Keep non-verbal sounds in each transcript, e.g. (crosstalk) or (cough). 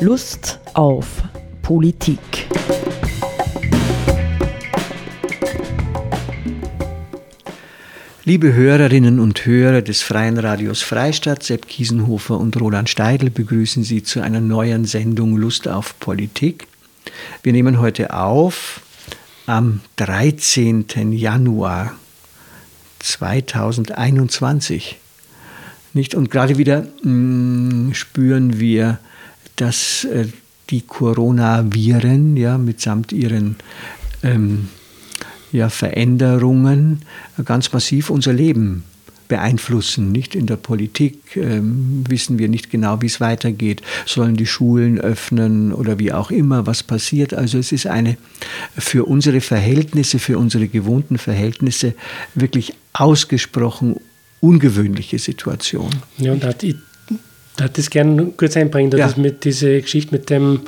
Lust auf Politik. Liebe Hörerinnen und Hörer des Freien Radios Freistadt, Sepp Kiesenhofer und Roland Steidl begrüßen Sie zu einer neuen Sendung Lust auf Politik. Wir nehmen heute auf am 13. Januar 2021. Nicht? Und gerade wieder mh, mm, spüren wir, dass äh, die Coronaviren ja, mitsamt ihren ähm, ja, Veränderungen ganz massiv unser Leben beeinflussen. Nicht in der Politik ähm, wissen wir nicht genau, wie es weitergeht. Sollen die Schulen öffnen oder wie auch immer, was passiert. Also es ist eine für unsere Verhältnisse, für unsere gewohnten Verhältnisse wirklich ausgesprochen ungewöhnliche Situation. Ja, und hat, darf das gerne kurz einbringen, dass ja. mit dieser Geschichte mit dem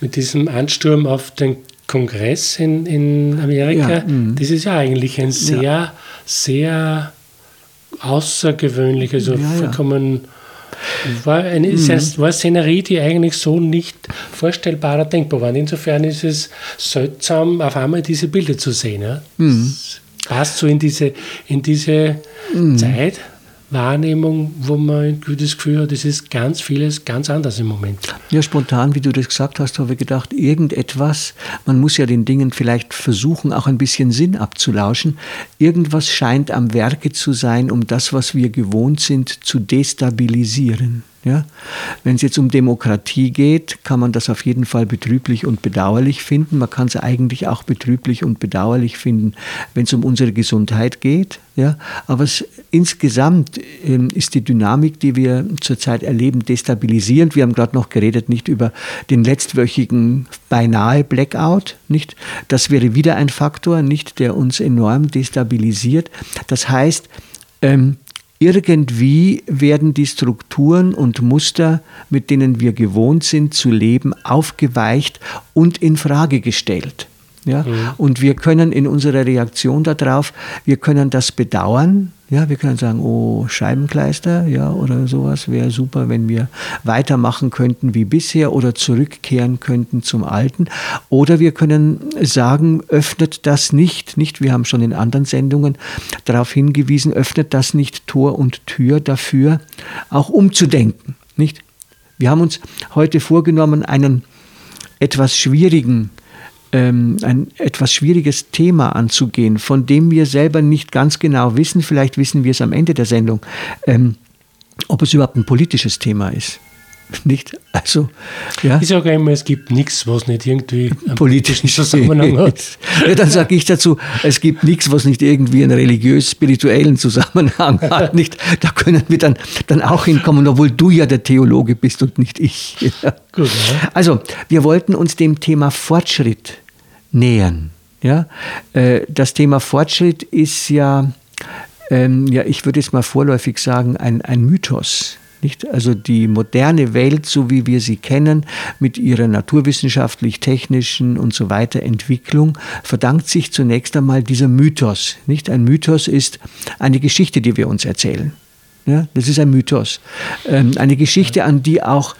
mit diesem Ansturm auf den Kongress in, in Amerika, ja, mhm. das ist ja eigentlich ein sehr, ja. sehr außergewöhnlich, also vollkommen. War eine, mhm. war eine Szenerie, die eigentlich so nicht vorstellbar oder denkbar war. Insofern ist es seltsam, auf einmal diese Bilder zu sehen. Ja? Mhm. passt so in diese, in diese mhm. Zeit. Wahrnehmung, wo man das Gefühl hat, es ist ganz vieles ganz anders im Moment. Ja, spontan, wie du das gesagt hast, habe ich gedacht, irgendetwas, man muss ja den Dingen vielleicht versuchen, auch ein bisschen Sinn abzulauschen. Irgendwas scheint am Werke zu sein, um das, was wir gewohnt sind, zu destabilisieren. Ja? Wenn es jetzt um Demokratie geht, kann man das auf jeden Fall betrüblich und bedauerlich finden. Man kann es eigentlich auch betrüblich und bedauerlich finden, wenn es um unsere Gesundheit geht. Ja? Aber es, insgesamt ähm, ist die Dynamik, die wir zurzeit erleben, destabilisierend. Wir haben gerade noch geredet, nicht über den letztwöchigen beinahe Blackout. Nicht? Das wäre wieder ein Faktor, nicht, der uns enorm destabilisiert. Das heißt, ähm, irgendwie werden die Strukturen und Muster, mit denen wir gewohnt sind zu leben, aufgeweicht und in Frage gestellt. Ja? Mhm. Und wir können in unserer Reaktion darauf, wir können das bedauern, ja, wir können sagen, oh, Scheibenkleister, ja, oder sowas wäre super, wenn wir weitermachen könnten wie bisher oder zurückkehren könnten zum Alten. Oder wir können sagen, öffnet das nicht, nicht, wir haben schon in anderen Sendungen darauf hingewiesen, öffnet das nicht Tor und Tür dafür, auch umzudenken, nicht? Wir haben uns heute vorgenommen, einen etwas schwierigen ähm, ein etwas schwieriges Thema anzugehen, von dem wir selber nicht ganz genau wissen, vielleicht wissen wir es am Ende der Sendung, ähm, ob es überhaupt ein politisches Thema ist. (laughs) Nicht? Also, ja. Ich sage immer, es gibt nichts, was nicht irgendwie (laughs) einen politischen Zusammenhang hat. ja, dann sage ich dazu, es gibt nichts, was nicht irgendwie einen religiös-spirituellen Zusammenhang (laughs) hat. Nicht? Da können wir dann, dann auch hinkommen, obwohl du ja der Theologe bist und nicht ich. Ja. Gut, ja. Also, wir wollten uns dem Thema Fortschritt nähern. Ja? Äh, das Thema Fortschritt ist ja, ähm, ja, ich würde jetzt mal vorläufig sagen, ein, ein Mythos. Nicht? Also die moderne Welt, so wie wir sie kennen, mit ihrer naturwissenschaftlich-technischen und so weiter Entwicklung, verdankt sich zunächst einmal dieser Mythos. Nicht? Ein Mythos ist eine Geschichte, die wir uns erzählen. Ja, das ist ein Mythos. Ähm, eine Geschichte, an die auch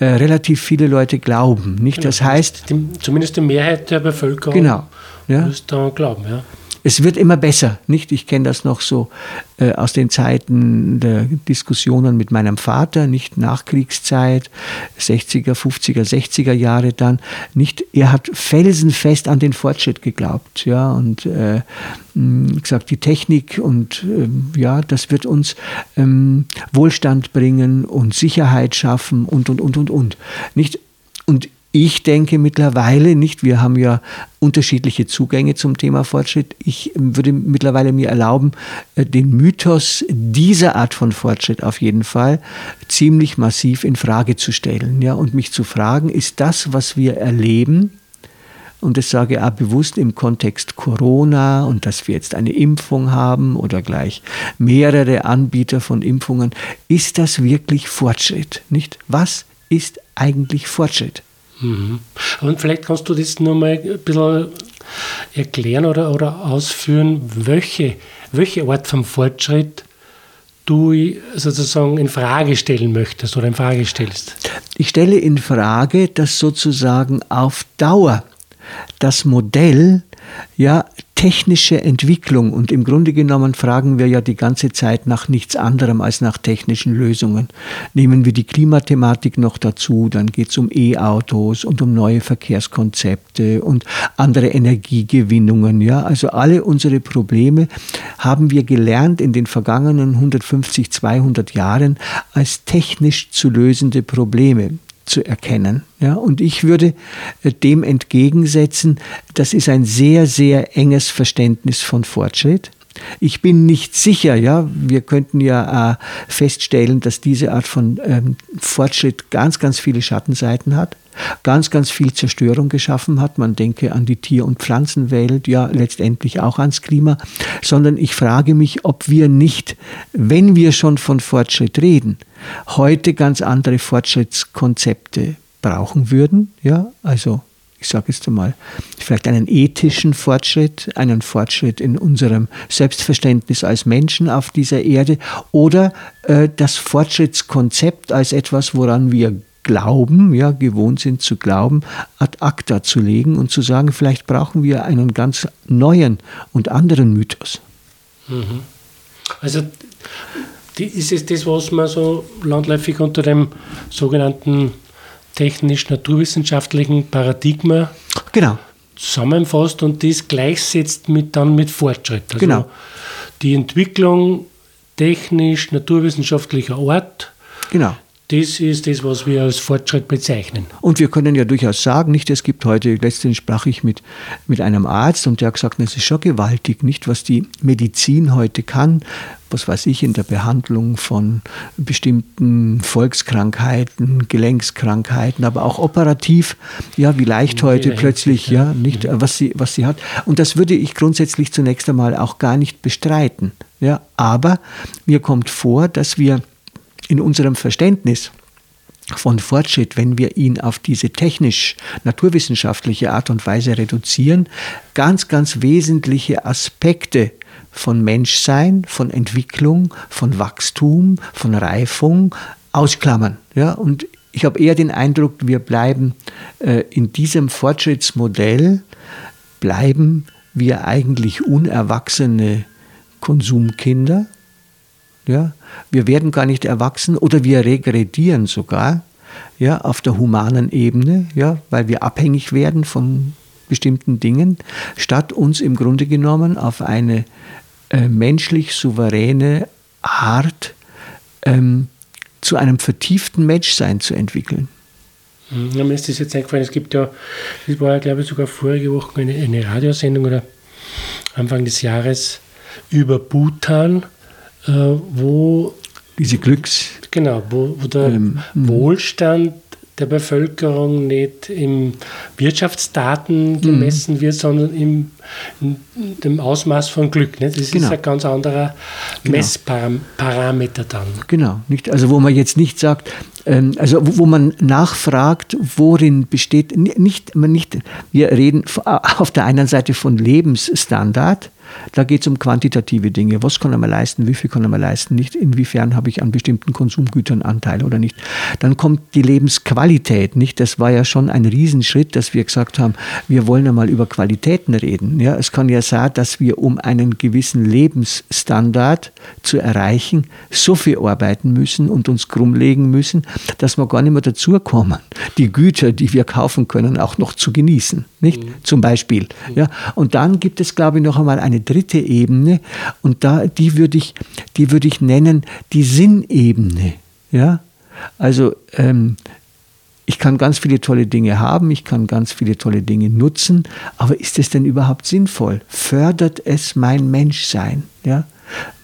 äh, relativ viele Leute glauben. Nicht? Genau. Das heißt. Die, zumindest die Mehrheit der Bevölkerung genau, ja. muss daran glauben. Ja es wird immer besser, nicht? Ich kenne das noch so äh, aus den Zeiten der Diskussionen mit meinem Vater, nicht Nachkriegszeit, 60er, 50er, 60er Jahre dann, nicht? Er hat felsenfest an den Fortschritt geglaubt, ja, und äh, gesagt, die Technik und äh, ja, das wird uns ähm, Wohlstand bringen und Sicherheit schaffen und und und und und, nicht? Und ich denke mittlerweile nicht, wir haben ja unterschiedliche Zugänge zum Thema Fortschritt. Ich würde mittlerweile mir erlauben, äh, den Mythos dieser Art von Fortschritt auf jeden Fall ziemlich massiv in Frage zu stellen, ja, und mich zu fragen, ist das, was wir erleben, und das sage ich auch bewusst im Kontext Corona und dass wir jetzt eine Impfung haben oder gleich mehrere Anbieter von Impfungen, ist das wirklich Fortschritt? Nicht? Was ist eigentlich Fortschritt? Mhm. Und vielleicht kannst du das nochmal ein bisschen erklären oder, oder ausführen, welche, welche Art von Fortschritt du sozusagen in Frage stellen möchtest oder in Frage stellst? Ich stelle in Frage, dass sozusagen auf Dauer das Modell ja technische Entwicklung und im Grunde genommen fragen wir ja die ganze Zeit nach nichts anderem als nach technischen Lösungen. Nehmen wir die Klimathematik noch dazu, dann geht es um E-Autos und um neue Verkehrskonzepte und andere Energiegewinnungen. Ja, also alle unsere Probleme haben wir gelernt in den vergangenen 150, 200 Jahren als technisch zu lösende Probleme zu erkennen. Ja, und ich würde äh, dem entgegensetzen, das ist ein sehr, sehr enges Verständnis von Fortschritt. Ich bin nicht sicher, ja, wir könnten ja äh, feststellen, dass diese Art von ähm, Fortschritt ganz, ganz viele Schattenseiten hat ganz, ganz viel Zerstörung geschaffen hat. Man denke an die Tier- und Pflanzenwelt, ja letztendlich auch ans Klima, sondern ich frage mich, ob wir nicht, wenn wir schon von Fortschritt reden, heute ganz andere Fortschrittskonzepte brauchen würden. Ja, also ich sage jetzt einmal, vielleicht einen ethischen Fortschritt, einen Fortschritt in unserem Selbstverständnis als Menschen auf dieser Erde oder äh, das Fortschrittskonzept als etwas, woran wir Glauben, ja, gewohnt sind zu glauben, ad acta zu legen und zu sagen, vielleicht brauchen wir einen ganz neuen und anderen Mythos. Mhm. Also ist es das, was man so landläufig unter dem sogenannten technisch-naturwissenschaftlichen Paradigma genau. zusammenfasst und das gleichsetzt mit, dann mit Fortschritt. Also genau. Die Entwicklung technisch-naturwissenschaftlicher Art genau. Das ist das, was wir als Fortschritt bezeichnen. Und wir können ja durchaus sagen, nicht, es gibt heute, letztens sprach ich mit, mit einem Arzt und der hat gesagt, es ist schon gewaltig, nicht, was die Medizin heute kann, was weiß ich, in der Behandlung von bestimmten Volkskrankheiten, Gelenkskrankheiten, aber auch operativ, ja, wie leicht heute plötzlich, ja, nicht, mhm. was sie, was sie hat. Und das würde ich grundsätzlich zunächst einmal auch gar nicht bestreiten. Ja, aber mir kommt vor, dass wir in unserem Verständnis von Fortschritt, wenn wir ihn auf diese technisch-naturwissenschaftliche Art und Weise reduzieren, ganz, ganz wesentliche Aspekte von Menschsein, von Entwicklung, von Wachstum, von Reifung ausklammern. Ja, und ich habe eher den Eindruck, wir bleiben äh, in diesem Fortschrittsmodell, bleiben wir eigentlich unerwachsene Konsumkinder ja? Wir werden gar nicht erwachsen oder wir regredieren sogar ja, auf der humanen Ebene, ja, weil wir abhängig werden von bestimmten Dingen, statt uns im Grunde genommen auf eine äh, menschlich souveräne Art ähm, zu einem vertieften Menschsein zu entwickeln. Hm, ja, mir ist das jetzt eingefallen, es gibt ja, das war ja glaube ich sogar vorige Woche eine, eine Radiosendung oder Anfang des Jahres über Bhutan äh, wo diese Glücks. Genau, wo, wo der ähm, hm. Wohlstand der Bevölkerung nicht im Wirtschaftsdaten hm. gemessen mhm. wird, sondern im, in dem Ausmaß von Glück. Nicht? Das genau. ist ein ganz anderer genau. Messparameter dann. Genau, nicht, also wo man jetzt nicht sagt, ähm, also wo, wo, man nachfragt, worin besteht, nicht, man nicht, wir reden auf der einen Seite von Lebensstandard, da geht es um quantitative Dinge. Was kann er mir leisten? Wie viel kann er mir leisten? Nicht inwiefern habe ich an bestimmten Konsumgütern Anteil oder nicht. Dann kommt die Lebensqualität. Nicht? Das war ja schon ein Riesenschritt, dass wir gesagt haben, wir wollen einmal über Qualitäten reden. Ja, es kann ja sein, dass wir um einen gewissen Lebensstandard zu erreichen, so viel arbeiten müssen und uns krumm legen müssen, dass wir gar nicht mehr dazu kommen, die Güter, die wir kaufen können, auch noch zu genießen. Nicht? Mhm. Zum Beispiel. Ja. Und dann gibt es, glaube ich, noch einmal eine dritte Ebene und da, die würde ich, die würde ich nennen, die Sinnebene. Ja. Also, ähm, ich kann ganz viele tolle Dinge haben, ich kann ganz viele tolle Dinge nutzen, aber ist es denn überhaupt sinnvoll? Fördert es mein Menschsein? Ja?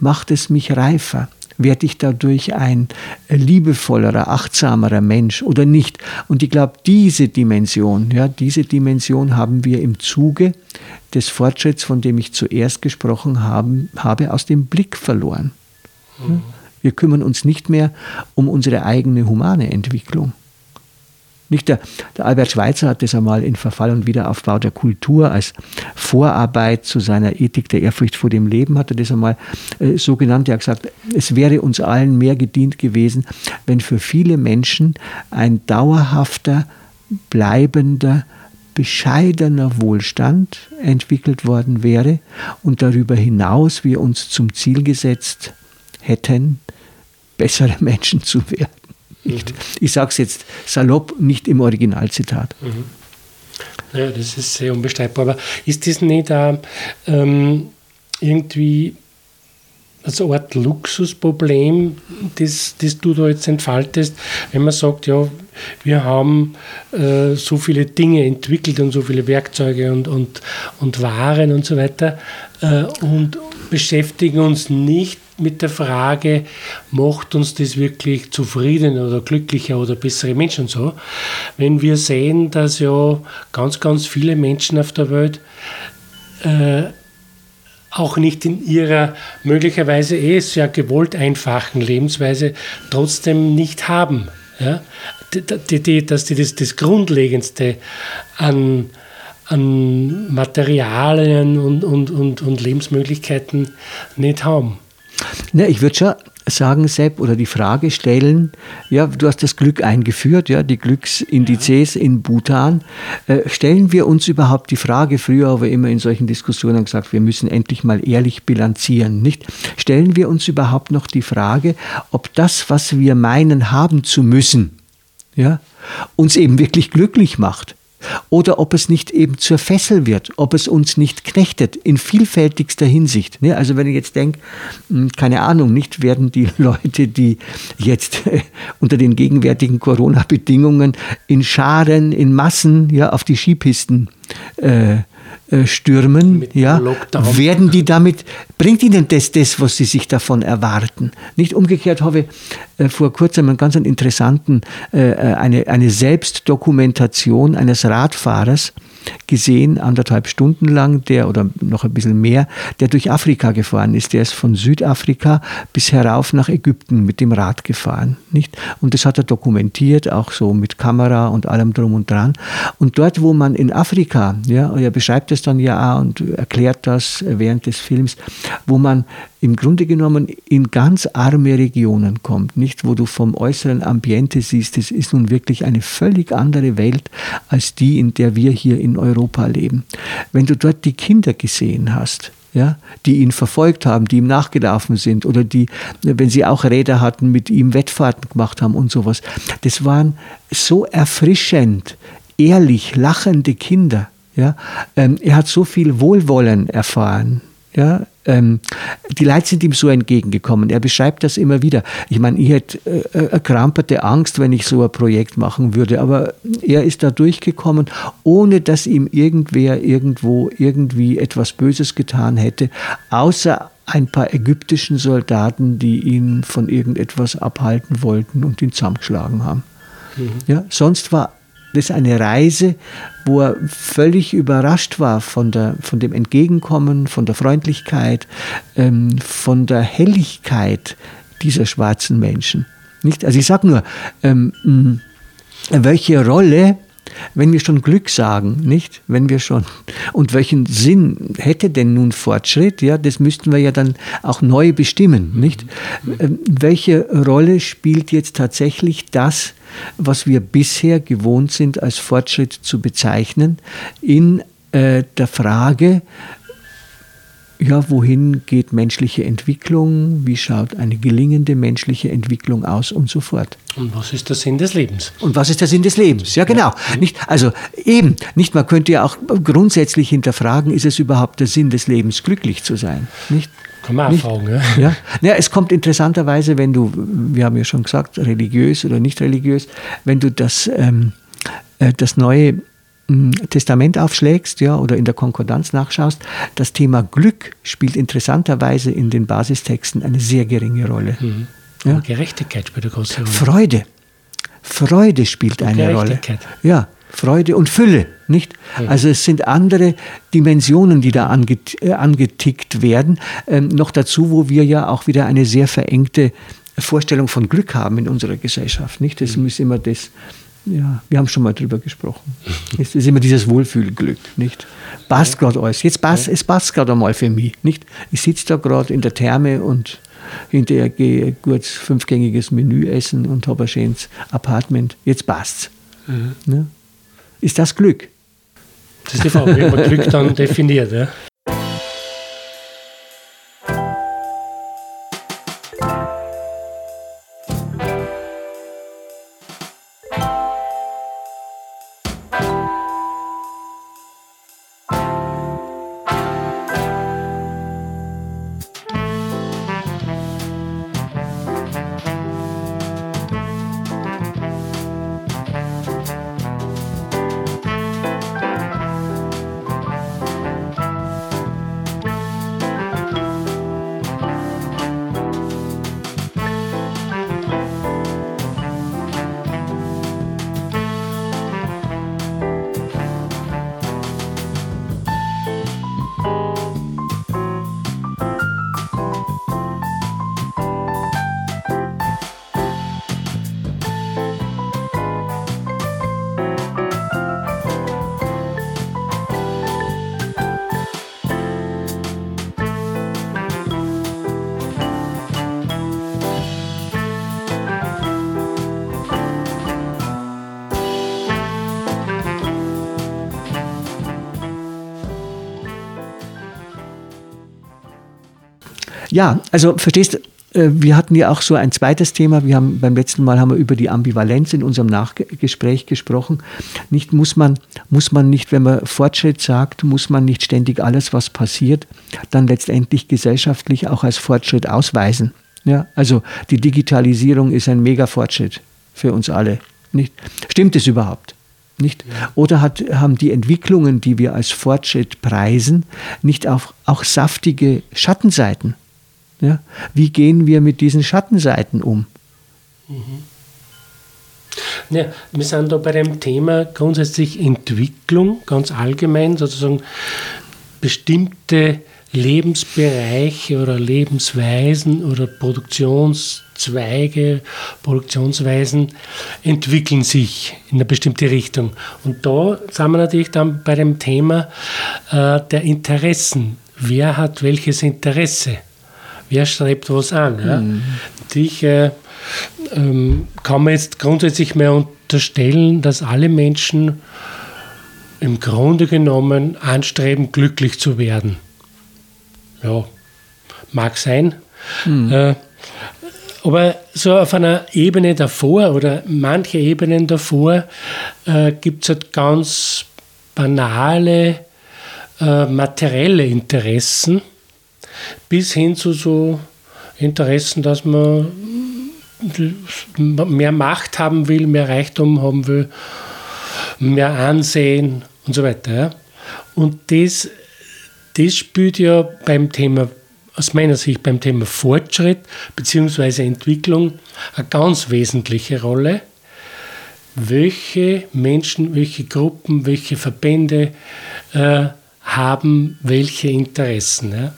Macht es mich reifer? Werde ich dadurch ein liebevollerer, achtsamerer Mensch oder nicht? Und ich glaube, diese Dimension, ja, diese Dimension haben wir im Zuge des Fortschritts, von dem ich zuerst gesprochen haben, habe, aus dem Blick verloren. Wir kümmern uns nicht mehr um unsere eigene humane Entwicklung. Nicht der, der Albert Schweitzer hat das einmal in Verfall und Wiederaufbau der Kultur als Vorarbeit zu seiner Ethik der Ehrfurcht vor dem Leben, hat er das einmal äh, so genannt. Er hat gesagt, es wäre uns allen mehr gedient gewesen, wenn für viele Menschen ein dauerhafter, bleibender, bescheidener Wohlstand entwickelt worden wäre und darüber hinaus wir uns zum Ziel gesetzt hätten, bessere (laughs) Menschen zu werden. Nicht? Mhm. Ich sage es jetzt salopp, nicht im Originalzitat. Mhm. Ja, das ist sehr unbestreitbar. Aber ist das nicht auch, ähm, irgendwie also eine Art Luxusproblem, das, das du da jetzt entfaltest, wenn man sagt, ja, wir haben äh, so viele Dinge entwickelt und so viele Werkzeuge und, und, und Waren und so weiter äh, und beschäftigen uns nicht mit der Frage, macht uns das wirklich zufrieden oder glücklicher oder bessere Menschen so. Wenn wir sehen, dass ja ganz, ganz viele Menschen auf der Welt äh, auch nicht in ihrer möglicherweise eh sehr gewollt einfachen Lebensweise trotzdem nicht haben. Ja? Die, die, dass die das, das Grundlegendste an, an Materialien und, und, und, und Lebensmöglichkeiten nicht haben. Ja, ich würde schon sagen, Sepp, oder die Frage stellen, ja, du hast das Glück eingeführt, ja, die Glücksindizes ja. in Bhutan. Äh, stellen wir uns überhaupt die Frage, früher haben wir immer in solchen Diskussionen gesagt, wir müssen endlich mal ehrlich bilanzieren, nicht? Stellen wir uns überhaupt noch die Frage, ob das, was wir meinen haben zu müssen, ja, uns eben wirklich glücklich macht? Oder ob es nicht eben zur Fessel wird, ob es uns nicht knechtet in vielfältigster Hinsicht. Ne, also wenn ich jetzt denke, hm, keine Ahnung, nicht werden die (laughs) Leute, die jetzt (laughs) unter den gegenwärtigen Corona-Bedingungen in Scharen, in Massen ja, auf die Skipisten äh, äh, stürmen, ja, werden die damit, bringt ihnen das das, was sie sich davon erwarten? Nicht umgekehrt habe ich äh, vor kurzem einen ganz interessanten, äh, eine, eine Selbstdokumentation eines Radfahrers gesehen, anderthalb Stunden lang, der oder noch ein bisschen mehr, der durch Afrika gefahren ist. Der ist von Südafrika bis herauf nach Ägypten mit dem Rad gefahren. Nicht? Und das hat er dokumentiert, auch so mit Kamera und allem drum und dran. Und dort, wo man in Afrika, ja, er beschreibt es dann ja auch und erklärt das während des Films, wo man im Grunde genommen in ganz arme Regionen kommt, nicht wo du vom äußeren Ambiente siehst, es ist nun wirklich eine völlig andere Welt als die, in der wir hier in Europa leben. Wenn du dort die Kinder gesehen hast, ja, die ihn verfolgt haben, die ihm nachgelaufen sind oder die, wenn sie auch Räder hatten, mit ihm Wettfahrten gemacht haben und sowas. Das waren so erfrischend, ehrlich lachende Kinder. Ja. Ähm, er hat so viel Wohlwollen erfahren. Ja, ähm, die Leute sind ihm so entgegengekommen. Er beschreibt das immer wieder. Ich meine, ich hätte äh, eine kramperte Angst, wenn ich so ein Projekt machen würde, aber er ist da durchgekommen, ohne dass ihm irgendwer irgendwo irgendwie etwas Böses getan hätte, außer ein paar ägyptischen Soldaten, die ihn von irgendetwas abhalten wollten und ihn zusammengeschlagen haben. Mhm. Ja, sonst war das ist eine Reise, wo er völlig überrascht war von, der, von dem Entgegenkommen, von der Freundlichkeit, ähm, von der Helligkeit dieser schwarzen Menschen. Nicht? Also ich sage nur, ähm, welche Rolle wenn wir schon Glück sagen, nicht? Wenn wir schon, und welchen Sinn hätte denn nun Fortschritt? Ja, das müssten wir ja dann auch neu bestimmen, nicht? Mhm. Welche Rolle spielt jetzt tatsächlich das, was wir bisher gewohnt sind, als Fortschritt zu bezeichnen, in äh, der Frage, ja, wohin geht menschliche Entwicklung, wie schaut eine gelingende menschliche Entwicklung aus und so fort. Und was ist der Sinn des Lebens? Und was ist der Sinn des Lebens? Ja, genau. Ja. Nicht, also eben, nicht, man könnte ja auch grundsätzlich hinterfragen, ist es überhaupt der Sinn des Lebens, glücklich zu sein? Nicht? Kann man auch fragen, ja. (laughs) ja. Ja, es kommt interessanterweise, wenn du, wir haben ja schon gesagt, religiös oder nicht religiös, wenn du das, ähm, äh, das neue Testament aufschlägst ja, oder in der Konkordanz nachschaust, das Thema Glück spielt interessanterweise in den Basistexten eine sehr geringe Rolle. Mhm. Ja? Gerechtigkeit spielt eine große Rolle. Freude. Freude spielt eine Rolle. Ja, Freude und Fülle, nicht? Also es sind andere Dimensionen, die da anget äh, angetickt werden. Ähm, noch dazu, wo wir ja auch wieder eine sehr verengte Vorstellung von Glück haben in unserer Gesellschaft, nicht? Es mhm. muss immer das Ja, wir haben schon mal drüber gesprochen. (laughs) Es ist immer dieses Wohlfühlglück, nicht? Passt gerade alles. Jetzt passt, es passt gerade einmal für mich, nicht? Ich sitze da gerade in der Therme und hinterher gehe ich kurz fünfgängiges Menü essen und habe ein schönes Apartment. Jetzt passt's. Mhm. Ne? Ist das Glück? Das ist die Frage, wie man Glück dann definiert. Ja? Ja, also verstehst äh, wir hatten ja auch so ein zweites Thema. Wir haben beim letzten Mal haben wir über die Ambivalenz in unserem Nachgespräch gesprochen. Nicht muss man muss man nicht, wenn man Fortschritt sagt, muss man nicht ständig alles, was passiert, dann letztendlich gesellschaftlich auch als Fortschritt ausweisen. Ja, also die Digitalisierung ist ein Mega-Fortschritt für uns alle. Nicht? Stimmt es überhaupt? Nicht? Oder hat, haben die Entwicklungen, die wir als Fortschritt preisen, nicht auch, auch saftige Schattenseiten? Ja? Wie gehen wir mit diesen Schattenseiten um? Mhm. Ja, wir sind da bei dem Thema grundsätzlich Entwicklung, ganz allgemein, sozusagen bestimmte Lebensbereiche oder Lebensweisen oder Produktionszweige, Produktionsweisen entwickeln sich in eine bestimmte Richtung. Und da sind wir natürlich dann bei dem Thema äh, der Interessen. Wer hat welches Interesse? Wer strebt was an. Ja? Mhm. Ich äh, ähm, kann man jetzt grundsätzlich mehr unterstellen, dass alle Menschen im Grunde genommen anstreben, glücklich zu werden. Ja, mag sein. Mhm. Äh, aber so auf einer Ebene davor oder manche Ebenen davor äh, gibt es halt ganz banale äh, materielle Interessen, bis hin zu so Interessen, dass man mehr Macht haben will, mehr Reichtum haben will, mehr Ansehen und so weiter. Und das, das spielt ja beim Thema, aus meiner Sicht beim Thema Fortschritt bzw. Entwicklung eine ganz wesentliche Rolle. Welche Menschen, welche Gruppen, welche Verbände äh, haben welche Interessen. Ja?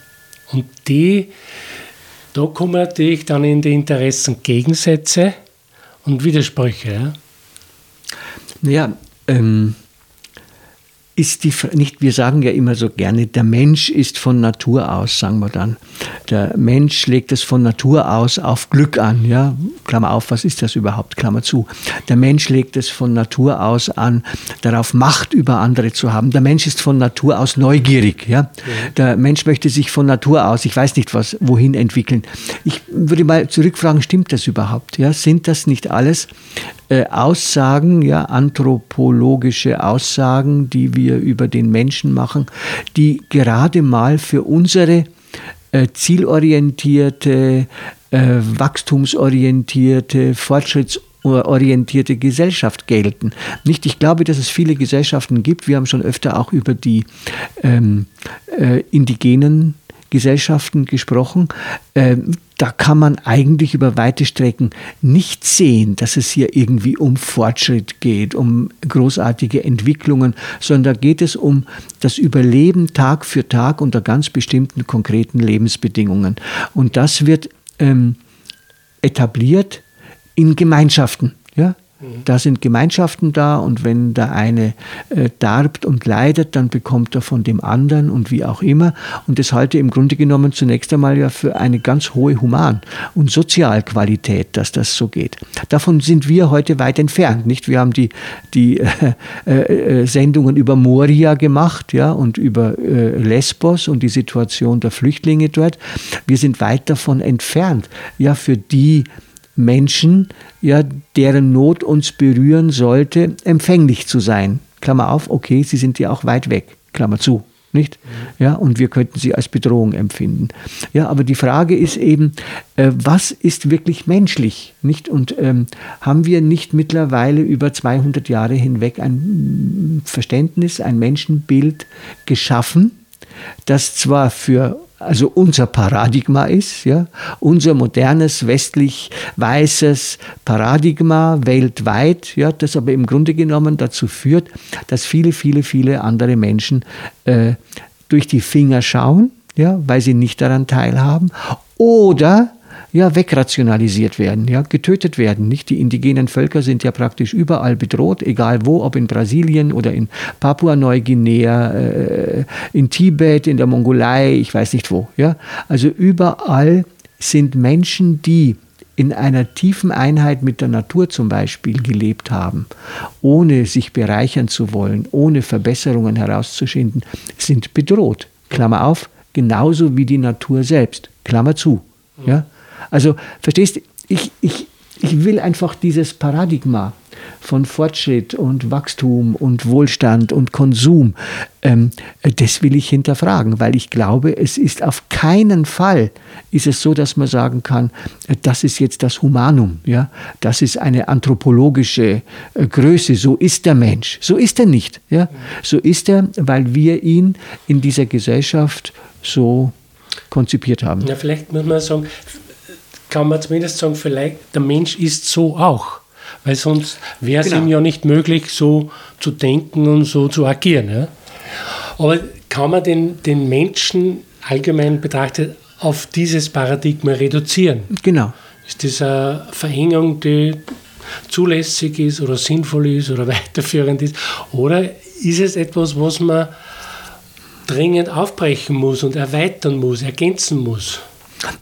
Und die, da kommen natürlich dann in die Interessengegensätze und Widersprüche. Ja? Naja, ähm, ist die, nicht, wir sagen ja immer so gerne, der Mensch ist von Natur aus, sagen wir dann. Der Mensch legt es von Natur aus auf Glück an, ja. Klammer auf, was ist das überhaupt? Klammer zu. Der Mensch legt es von Natur aus an, darauf Macht über andere zu haben. Der Mensch ist von Natur aus neugierig, ja. Der Mensch möchte sich von Natur aus, ich weiß nicht was, wohin entwickeln. Ich würde mal zurückfragen, stimmt das überhaupt? Ja, sind das nicht alles äh, Aussagen, ja, anthropologische Aussagen, die wir über den Menschen machen, die gerade mal für unsere äh, zielorientierte, äh, wachstumsorientierte, fortschrittsorientierte Gesellschaft gelten. Nicht, ich glaube, dass es viele Gesellschaften gibt. Wir haben schon öfter auch über die ähm, äh, indigenen Gesellschaften gesprochen. Ähm, da kann man eigentlich über weite Strecken nicht sehen, dass es hier irgendwie um Fortschritt geht, um großartige Entwicklungen, sondern da geht es um das Überleben Tag für Tag unter ganz bestimmten konkreten Lebensbedingungen. Und das wird ähm, etabliert in Gemeinschaften. Da sind Gemeinschaften da und wenn der eine äh, darbt und leidet, dann bekommt er von dem anderen und wie auch immer. Und das halte im Grunde genommen zunächst einmal ja für eine ganz hohe Human- und Sozialqualität, dass das so geht. Davon sind wir heute weit entfernt. Nicht? Wir haben die, die (laughs) äh, äh, Sendungen über Moria gemacht ja, und über äh, Lesbos und die Situation der Flüchtlinge dort. Wir sind weit davon entfernt, ja, für die Menschen, ja, deren Not uns berühren sollte, empfänglich zu sein. Klammer auf, okay, sie sind ja auch weit weg. Klammer zu. Nicht? Ja, und wir könnten sie als Bedrohung empfinden. Ja, aber die Frage ist eben, äh, was ist wirklich menschlich? Nicht? Und ähm, haben wir nicht mittlerweile über 200 Jahre hinweg ein Verständnis, ein Menschenbild geschaffen, das zwar für also unser Paradigma ist, ja, unser modernes westlich weißes Paradigma weltweit, ja, das aber im Grunde genommen dazu führt, dass viele, viele, viele andere Menschen äh, durch die Finger schauen, ja, weil sie nicht daran teilhaben, oder ja, wegrationalisiert werden, ja, getötet werden. Nicht? Die indigenen Völker sind ja praktisch überall bedroht, egal wo, ob in Brasilien oder in Papua-Neuguinea, äh, in Tibet, in der Mongolei, ich weiß nicht wo. Ja? Also überall sind Menschen, die in einer tiefen Einheit mit der Natur zum Beispiel gelebt haben, ohne sich bereichern zu wollen, ohne Verbesserungen herauszuschinden, sind bedroht. Klammer auf, genauso wie die Natur selbst. Klammer zu. Ja? Also, verstehst du, ich, ich, ich will einfach dieses Paradigma von Fortschritt und Wachstum und Wohlstand und Konsum, ähm, das will ich hinterfragen, weil ich glaube, es ist auf keinen Fall ist es so, dass man sagen kann, das ist jetzt das Humanum, ja, das ist eine anthropologische äh, Größe, so ist der Mensch, so ist er nicht, ja, so ist er, weil wir ihn in dieser Gesellschaft so konzipiert haben. Ja, vielleicht muss man sagen, kann man zumindest sagen, vielleicht der Mensch ist so auch. Weil sonst wäre es genau. ihm ja nicht möglich, so zu denken und so zu agieren. Ja? Aber kann man den, den Menschen allgemein betrachtet auf dieses Paradigma reduzieren? Genau. Ist das eine Verengung, die zulässig ist oder sinnvoll ist oder (laughs) weiterführend ist? Oder ist es etwas, was man dringend aufbrechen muss und erweitern muss, ergänzen muss?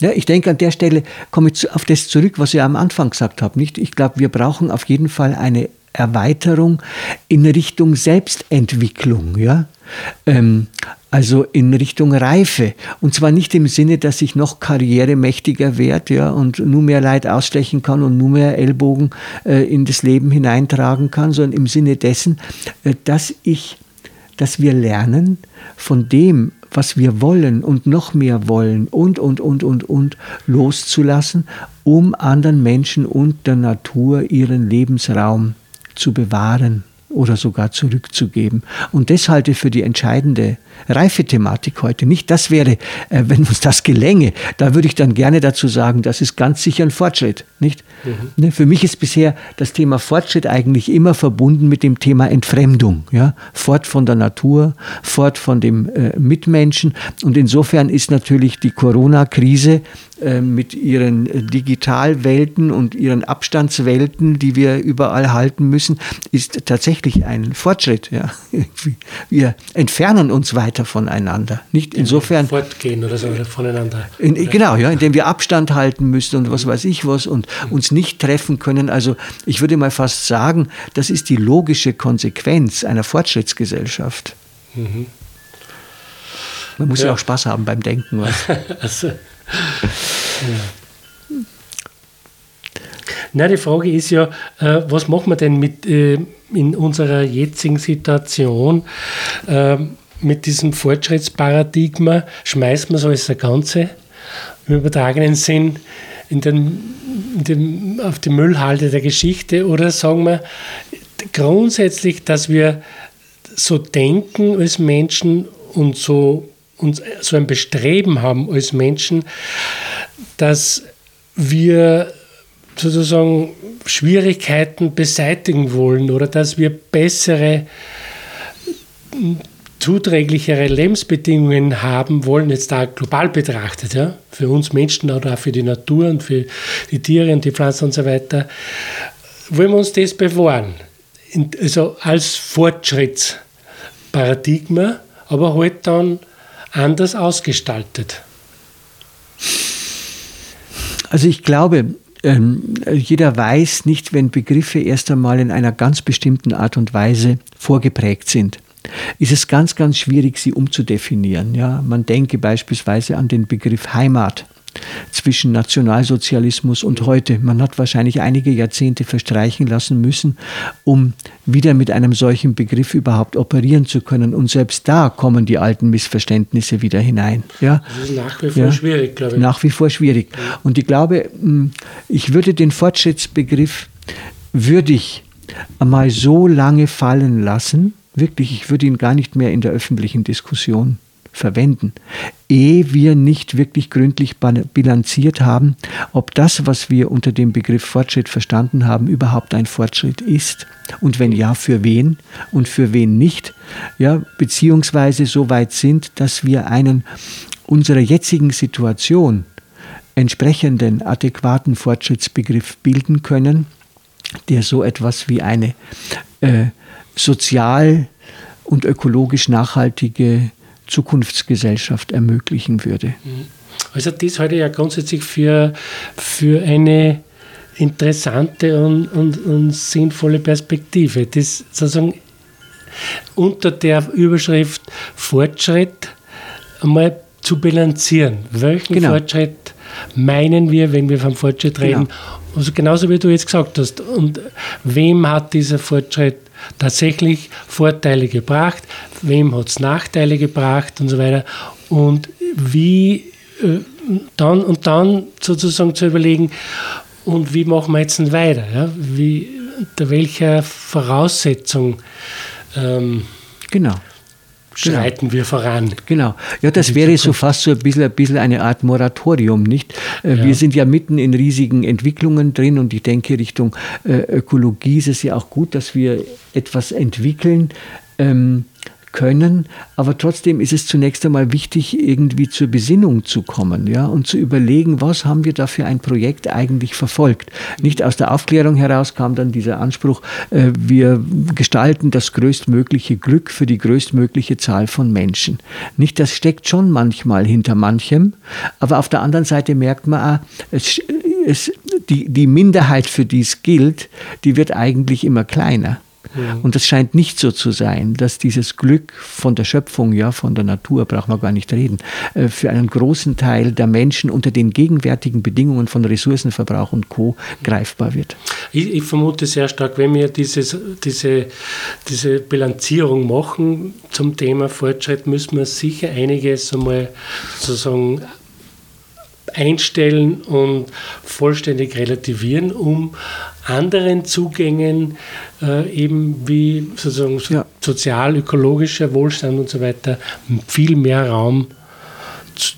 Ja, ich denke, an der Stelle komme ich auf das zurück, was ich am Anfang gesagt habe. Nicht? Ich glaube, wir brauchen auf jeden Fall eine Erweiterung in Richtung Selbstentwicklung. Ja? Ähm, also in Richtung Reife. Und zwar nicht im Sinne, dass ich noch karrieremächtiger werde ja, und nur mehr Leid ausstechen kann und nur mehr Ellbogen äh, in das Leben hineintragen kann, sondern im Sinne dessen, äh, dass ich dass wir lernen, von dem, was wir wollen und noch mehr wollen und, und, und, und, und loszulassen, um anderen Menschen und der Natur ihren Lebensraum zu bewahren oder sogar zurückzugeben. Und das halte ich für die entscheidende Reifethematik heute. Nicht das wäre, äh, wenn uns das gelänge, da würde ich dann gerne dazu sagen, das ist ganz sicher ein Fortschritt. Nicht? Mhm. Ne, für mich ist bisher das Thema Fortschritt eigentlich immer verbunden mit dem Thema Entfremdung. Ja? Fort von der Natur, fort von dem äh, Mitmenschen. Und insofern ist natürlich die Corona-Krise mit ihren Digitalwelten und ihren Abstandswelten, die wir überall halten müssen, ist tatsächlich ein Fortschritt. Ja. (laughs) Wir entfernen uns weiter voneinander. Nicht insofern fortgehen oder so oder voneinander. In, genau, ja, indem wir Abstand halten müssen und was weiß ich was und uns nicht treffen können. Also ich würde mal fast sagen, das ist die logische Konsequenz einer Fortschrittsgesellschaft. Mhm. Man muss ja. ja. auch Spaß haben beim Denken. (laughs) also, ja. (laughs) Na, die Frage ist ja, äh, was machen wir denn mit äh, in unserer jetzigen Situation äh, mit diesem Fortschrittsparadigma? Schmeißt man so als ein Ganze im übertragenen Sinn in den, in den, auf die Müllhalde der Geschichte oder sagen wir grundsätzlich, dass wir so denken als Menschen und so und so ein Bestreben haben als Menschen, dass wir sozusagen Schwierigkeiten beseitigen wollen oder dass wir bessere, zuträglichere Lebensbedingungen haben wollen, jetzt da global betrachtet, ja, für uns Menschen oder auch für die Natur und für die Tiere und die Pflanzen und so weiter, wollen wir uns das bewahren. Also als Fortschrittsparadigma, aber halt dann anders ausgestaltet. Also ich glaube, ähm, jeder weiß nicht, wenn Begriffe erst einmal in einer ganz bestimmten Art und Weise vorgeprägt sind ist es ganz, ganz schwierig, sie umzudefinieren. Ja, man denke beispielsweise an den Begriff Heimat zwischen Nationalsozialismus und heute. Man hat wahrscheinlich einige Jahrzehnte verstreichen lassen müssen, um wieder mit einem solchen Begriff überhaupt operieren zu können. Und selbst da kommen die alten Missverständnisse wieder hinein. Ja? Das ist nach wie vor ja? schwierig, glaube ich. Nach wie vor schwierig. Und ich glaube, hm, ich würde den Fortschrittsbegriff würdig einmal so lange fallen lassen, wirklich, ich würde ihn gar nicht mehr in der öffentlichen Diskussion verwenden, ehe wir nicht wirklich gründlich bilanziert haben, ob das, was wir unter dem Begriff Fortschritt verstanden haben, überhaupt ein Fortschritt ist. Und wenn ja, für wen und für wen nicht. Ja, beziehungsweise so weit sind, dass wir einen unserer jetzigen Situation entsprechenden adäquaten Fortschrittsbegriff bilden können, der so etwas wie eine äh, sozial und ökologisch nachhaltige Zukunftsgesellschaft ermöglichen würde. Mhm. Also das halte ich ja grundsätzlich für, für eine interessante und, und, und sinnvolle Perspektive. Das sozusagen unter der Überschrift Fortschritt einmal zu bilanzieren. Welchen genau. Fortschritt meinen wir, wenn wir vom Fortschritt reden? Genau. Also genauso wie du jetzt gesagt hast. Und wem hat dieser Fortschritt tatsächlich Vorteile gebracht, wem hat es Nachteile gebracht und so weiter. Und wie äh, dann und dann sozusagen zu überlegen, und wie machen wir jetzt weiter? Ja? Wie, unter welcher Voraussetzung ähm, genau schreiten genau. wir voran. Genau. Ja, das wäre so fast so ein bisschen, ein bisschen eine Art Moratorium, nicht? Äh, ja. Wir sind ja mitten in riesigen Entwicklungen drin und ich denke, Richtung äh, Ökologie ist es ja auch gut, dass wir etwas entwickeln. Ähm, können, aber trotzdem ist es zunächst einmal wichtig, irgendwie zur Besinnung zu kommen, ja, und zu überlegen, was haben wir da für ein Projekt eigentlich verfolgt. Nicht aus der Aufklärung heraus kam dann dieser Anspruch, äh, wir gestalten das größtmögliche Glück für die größtmögliche Zahl von Menschen. Nicht, das steckt schon manchmal hinter manchem, aber auf der anderen Seite merkt man, auch, es, es, die, die Minderheit, für die es gilt, die wird eigentlich immer kleiner. Und das scheint nicht so zu sein, dass dieses Glück von der Schöpfung, ja, von der Natur, braucht man gar nicht reden, äh, für einen großen Teil der Menschen unter den gegenwärtigen Bedingungen von Ressourcenverbrauch und Co. greifbar wird. Ich, ich vermute sehr stark, wenn wir dieses, diese, diese Bilanzierung machen zum Thema Fortschritt, müssen wir sicher einiges einmal sozusagen einstellen und vollständig relativieren, um anderen Zugängen, äh, eben wie sozusagen ja. sozial-ökologischer Wohlstand und so weiter, viel mehr Raum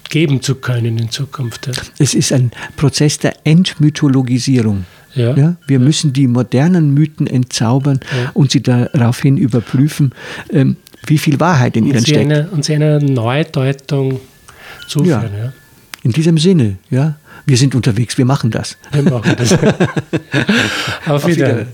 geben zu können in Zukunft. Es ist ein Prozess der Entmythologisierung. Ja. ja wir ja. müssen die modernen Mythen entzaubern ja. und sie daraufhin überprüfen, ähm, wie viel Wahrheit in und ihnen steckt. Eine, und sie einer Neudeutung zuführen. In diesem Sinne, ja, wir sind unterwegs, wir machen das. Wir machen das. (laughs) Auf Wiedersehen.